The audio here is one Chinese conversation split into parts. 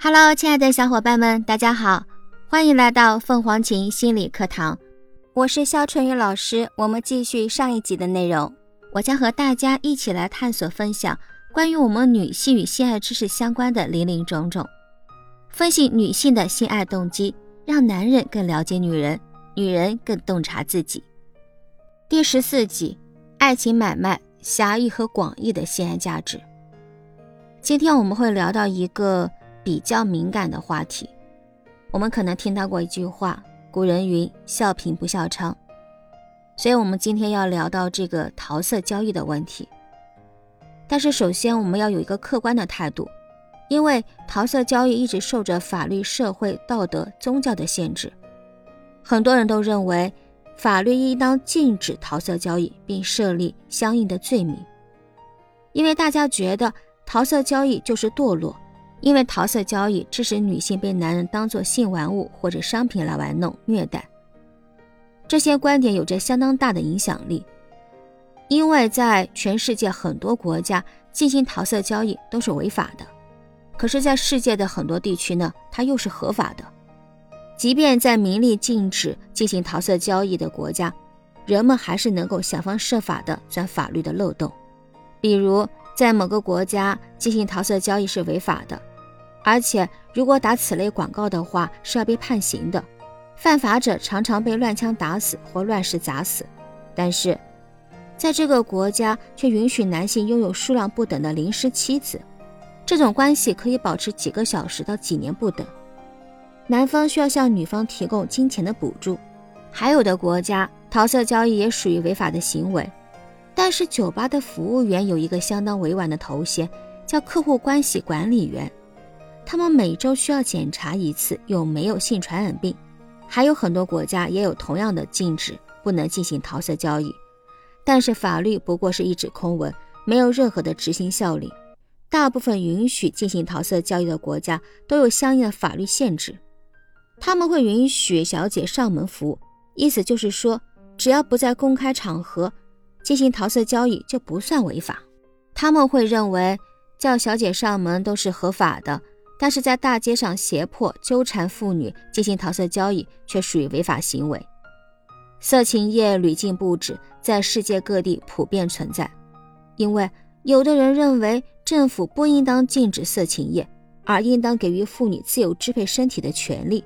Hello，亲爱的小伙伴们，大家好，欢迎来到凤凰琴心理课堂，我是肖春雨老师。我们继续上一集的内容，我将和大家一起来探索分享关于我们女性与性爱知识相关的林林种种，分析女性的性爱动机，让男人更了解女人，女人更洞察自己。第十四集，爱情买卖狭义和广义的性爱价值。今天我们会聊到一个。比较敏感的话题，我们可能听到过一句话：“古人云，笑贫不笑娼。”所以，我们今天要聊到这个桃色交易的问题。但是，首先我们要有一个客观的态度，因为桃色交易一直受着法律、社会、道德、宗教的限制。很多人都认为，法律应当禁止桃色交易，并设立相应的罪名，因为大家觉得桃色交易就是堕落。因为桃色交易致使女性被男人当作性玩物或者商品来玩弄虐待，这些观点有着相当大的影响力。因为在全世界很多国家进行桃色交易都是违法的，可是，在世界的很多地区呢，它又是合法的。即便在明令禁止进行桃色交易的国家，人们还是能够想方设法的钻法律的漏洞，比如在某个国家进行桃色交易是违法的。而且，如果打此类广告的话，是要被判刑的。犯法者常常被乱枪打死或乱石砸死。但是，在这个国家却允许男性拥有数量不等的临时妻子，这种关系可以保持几个小时到几年不等。男方需要向女方提供金钱的补助。还有的国家，桃色交易也属于违法的行为。但是，酒吧的服务员有一个相当委婉的头衔，叫客户关系管理员。他们每周需要检查一次有没有性传染病，还有很多国家也有同样的禁止，不能进行桃色交易。但是法律不过是一纸空文，没有任何的执行效力。大部分允许进行桃色交易的国家都有相应的法律限制，他们会允许小姐上门服务，意思就是说，只要不在公开场合进行桃色交易就不算违法。他们会认为叫小姐上门都是合法的。但是在大街上胁迫、纠缠妇女进行桃色交易，却属于违法行为。色情业屡禁不止，在世界各地普遍存在。因为有的人认为政府不应当禁止色情业，而应当给予妇女自由支配身体的权利。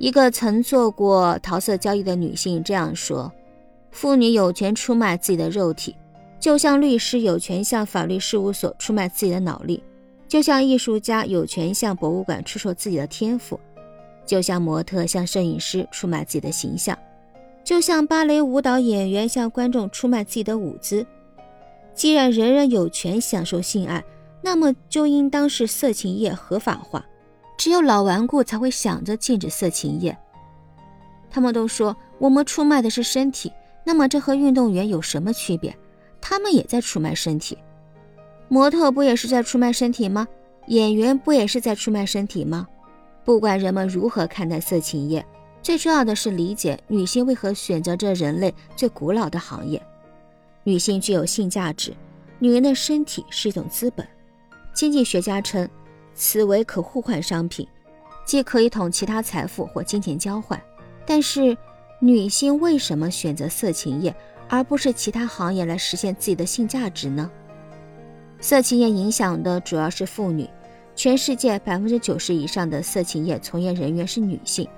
一个曾做过桃色交易的女性这样说：“妇女有权出卖自己的肉体，就像律师有权向法律事务所出卖自己的脑力。”就像艺术家有权向博物馆出售自己的天赋，就像模特向摄影师出卖自己的形象，就像芭蕾舞蹈演员向观众出卖自己的舞姿。既然人人有权享受性爱，那么就应当是色情业合法化。只有老顽固才会想着禁止色情业。他们都说我们出卖的是身体，那么这和运动员有什么区别？他们也在出卖身体。模特不也是在出卖身体吗？演员不也是在出卖身体吗？不管人们如何看待色情业，最重要的是理解女性为何选择这人类最古老的行业。女性具有性价值，女人的身体是一种资本。经济学家称，此为可互换商品，既可以同其他财富或金钱交换。但是，女性为什么选择色情业而不是其他行业来实现自己的性价值呢？色情业影响的主要是妇女，全世界百分之九十以上的色情业从业人员是女性，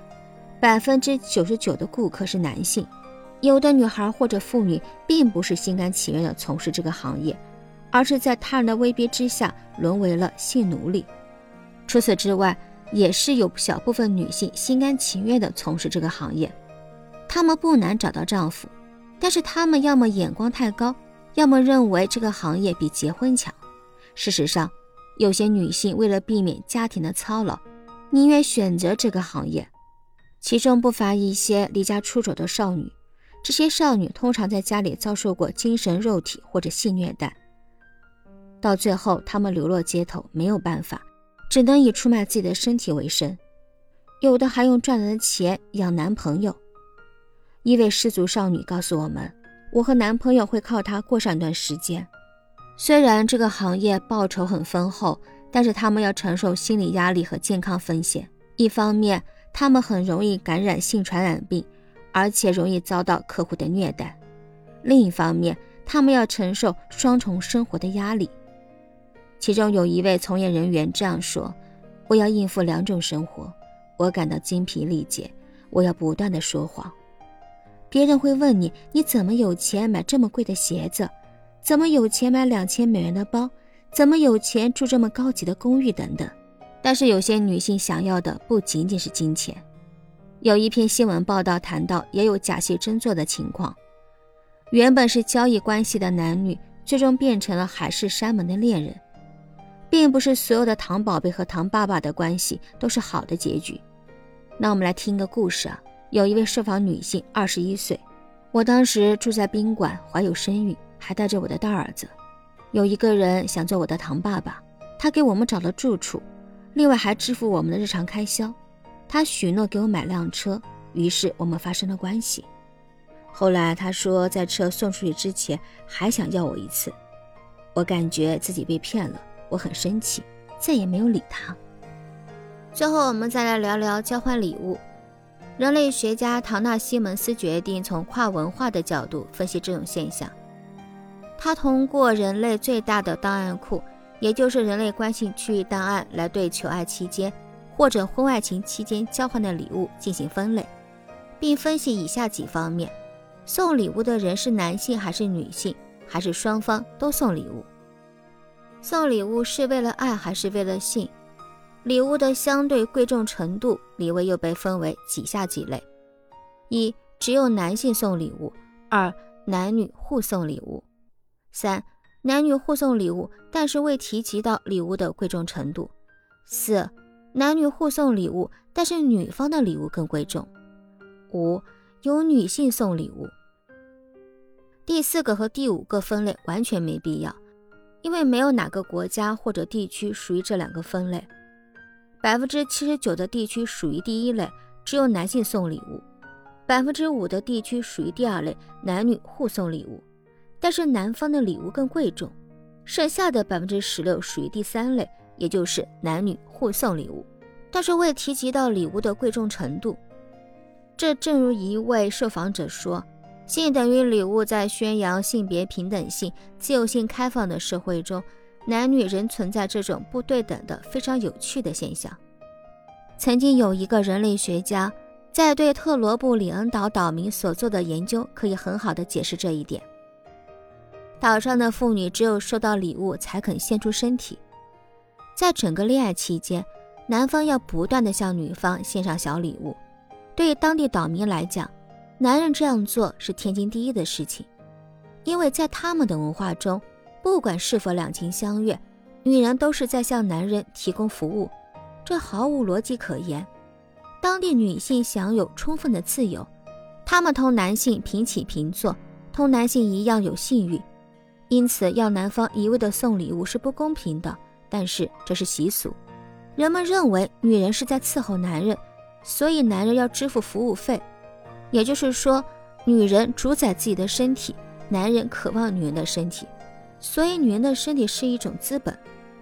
百分之九十九的顾客是男性。有的女孩或者妇女并不是心甘情愿地从事这个行业，而是在他人的威逼之下沦为了性奴隶。除此之外，也是有小部分女性心甘情愿地从事这个行业，她们不难找到丈夫，但是她们要么眼光太高。要么认为这个行业比结婚强。事实上，有些女性为了避免家庭的操劳，宁愿选择这个行业。其中不乏一些离家出走的少女。这些少女通常在家里遭受过精神、肉体或者性虐待，到最后她们流落街头，没有办法，只能以出卖自己的身体为生。有的还用赚来的钱养男朋友。一位失足少女告诉我们。我和男朋友会靠他过上一段时间。虽然这个行业报酬很丰厚，但是他们要承受心理压力和健康风险。一方面，他们很容易感染性传染病，而且容易遭到客户的虐待；另一方面，他们要承受双重生活的压力。其中有一位从业人员这样说：“我要应付两种生活，我感到精疲力竭。我要不断的说谎。别人会问你：你怎么有钱买这么贵的鞋子？怎么有钱买两千美元的包？怎么有钱住这么高级的公寓？等等。但是有些女性想要的不仅仅是金钱。有一篇新闻报道谈到，也有假戏真做的情况。原本是交易关系的男女，最终变成了海誓山盟的恋人。”并不是所有的糖宝贝和糖爸爸的关系都是好的结局。那我们来听个故事啊。有一位受访女性，二十一岁，我当时住在宾馆，怀有身孕，还带着我的大儿子。有一个人想做我的糖爸爸，他给我们找了住处，另外还支付我们的日常开销。他许诺给我买辆车，于是我们发生了关系。后来他说在车送出去之前还想要我一次，我感觉自己被骗了。我很生气，再也没有理他。最后，我们再来聊聊交换礼物。人类学家唐纳西蒙斯决定从跨文化的角度分析这种现象。他通过人类最大的档案库，也就是人类关系区域档案，来对求爱期间或者婚外情期间交换的礼物进行分类，并分析以下几方面：送礼物的人是男性还是女性，还是双方都送礼物。送礼物是为了爱还是为了性？礼物的相对贵重程度，礼位又被分为几下几类：一、只有男性送礼物；二、男女互送礼物；三、男女互送礼物，但是未提及到礼物的贵重程度；四、男女互送礼物，但是女方的礼物更贵重；五、有女性送礼物。第四个和第五个分类完全没必要。因为没有哪个国家或者地区属于这两个分类，百分之七十九的地区属于第一类，只有男性送礼物；百分之五的地区属于第二类，男女互送礼物，但是男方的礼物更贵重；剩下的百分之十六属于第三类，也就是男女互送礼物，但是未提及到礼物的贵重程度。这正如一位受访者说。性等于礼物，在宣扬性别平等性、自由性、开放的社会中，男女仍存在这种不对等的非常有趣的现象。曾经有一个人类学家在对特罗布里恩岛岛民所做的研究，可以很好的解释这一点。岛上的妇女只有收到礼物才肯献出身体，在整个恋爱期间，男方要不断的向女方献上小礼物。对于当地岛民来讲，男人这样做是天经地义的事情，因为在他们的文化中，不管是否两情相悦，女人都是在向男人提供服务，这毫无逻辑可言。当地女性享有充分的自由，她们同男性平起平坐，同男性一样有性欲，因此要男方一味的送礼物是不公平的。但是这是习俗，人们认为女人是在伺候男人，所以男人要支付服务费。也就是说，女人主宰自己的身体，男人渴望女人的身体，所以女人的身体是一种资本。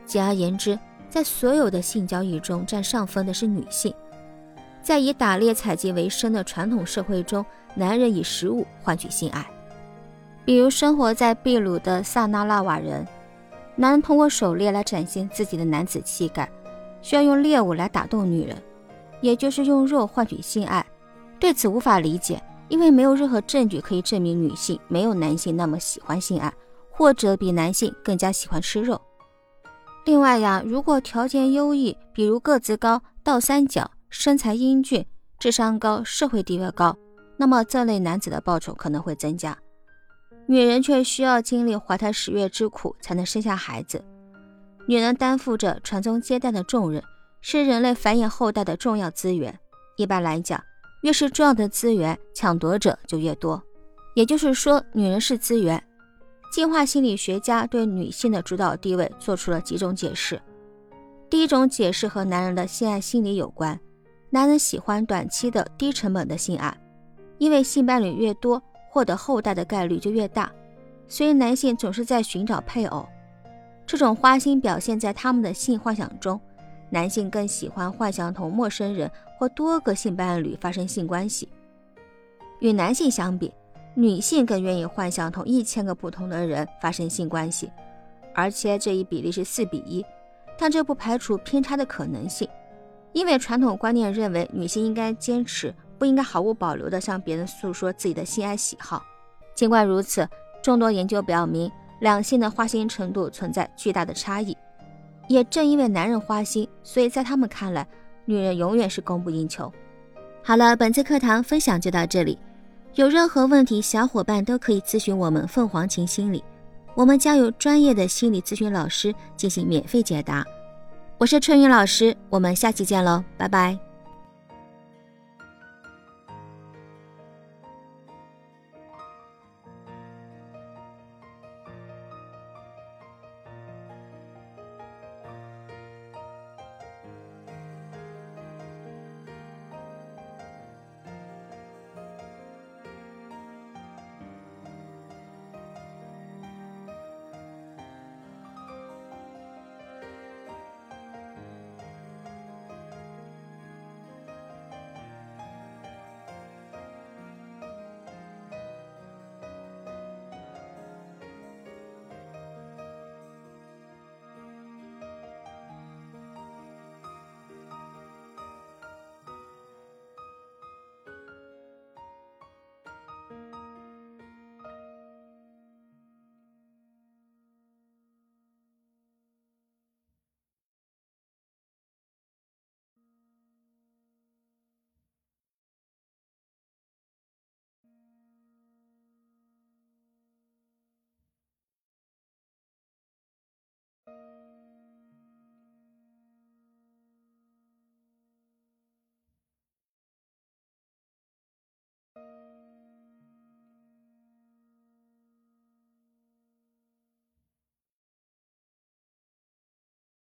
简而言之，在所有的性交易中占上风的是女性。在以打猎采集为生的传统社会中，男人以食物换取性爱。比如生活在秘鲁的萨那拉瓦人，男人通过狩猎来展现自己的男子气概，需要用猎物来打动女人，也就是用肉换取性爱。对此无法理解，因为没有任何证据可以证明女性没有男性那么喜欢性爱，或者比男性更加喜欢吃肉。另外呀，如果条件优异，比如个子高、倒三角、身材英俊、智商高、社会地位高，那么这类男子的报酬可能会增加。女人却需要经历怀胎十月之苦才能生下孩子，女人担负着传宗接代的重任，是人类繁衍后代的重要资源。一般来讲。越是重要的资源，抢夺者就越多。也就是说，女人是资源。进化心理学家对女性的主导地位做出了几种解释。第一种解释和男人的性爱心理有关。男人喜欢短期的低成本的性爱，因为性伴侣越多，获得后代的概率就越大。所以男性总是在寻找配偶，这种花心表现在他们的性幻想中。男性更喜欢幻想同陌生人或多个性伴侣发生性关系。与男性相比，女性更愿意幻想同一千个不同的人发生性关系，而且这一比例是四比一。但这不排除偏差的可能性，因为传统观念认为女性应该坚持，不应该毫无保留地向别人诉说自己的性爱喜好。尽管如此，众多研究表明，两性的花心程度存在巨大的差异。也正因为男人花心，所以在他们看来，女人永远是供不应求。好了，本次课堂分享就到这里。有任何问题，小伙伴都可以咨询我们凤凰琴心理，我们将有专业的心理咨询老师进行免费解答。我是春雨老师，我们下期见喽，拜拜。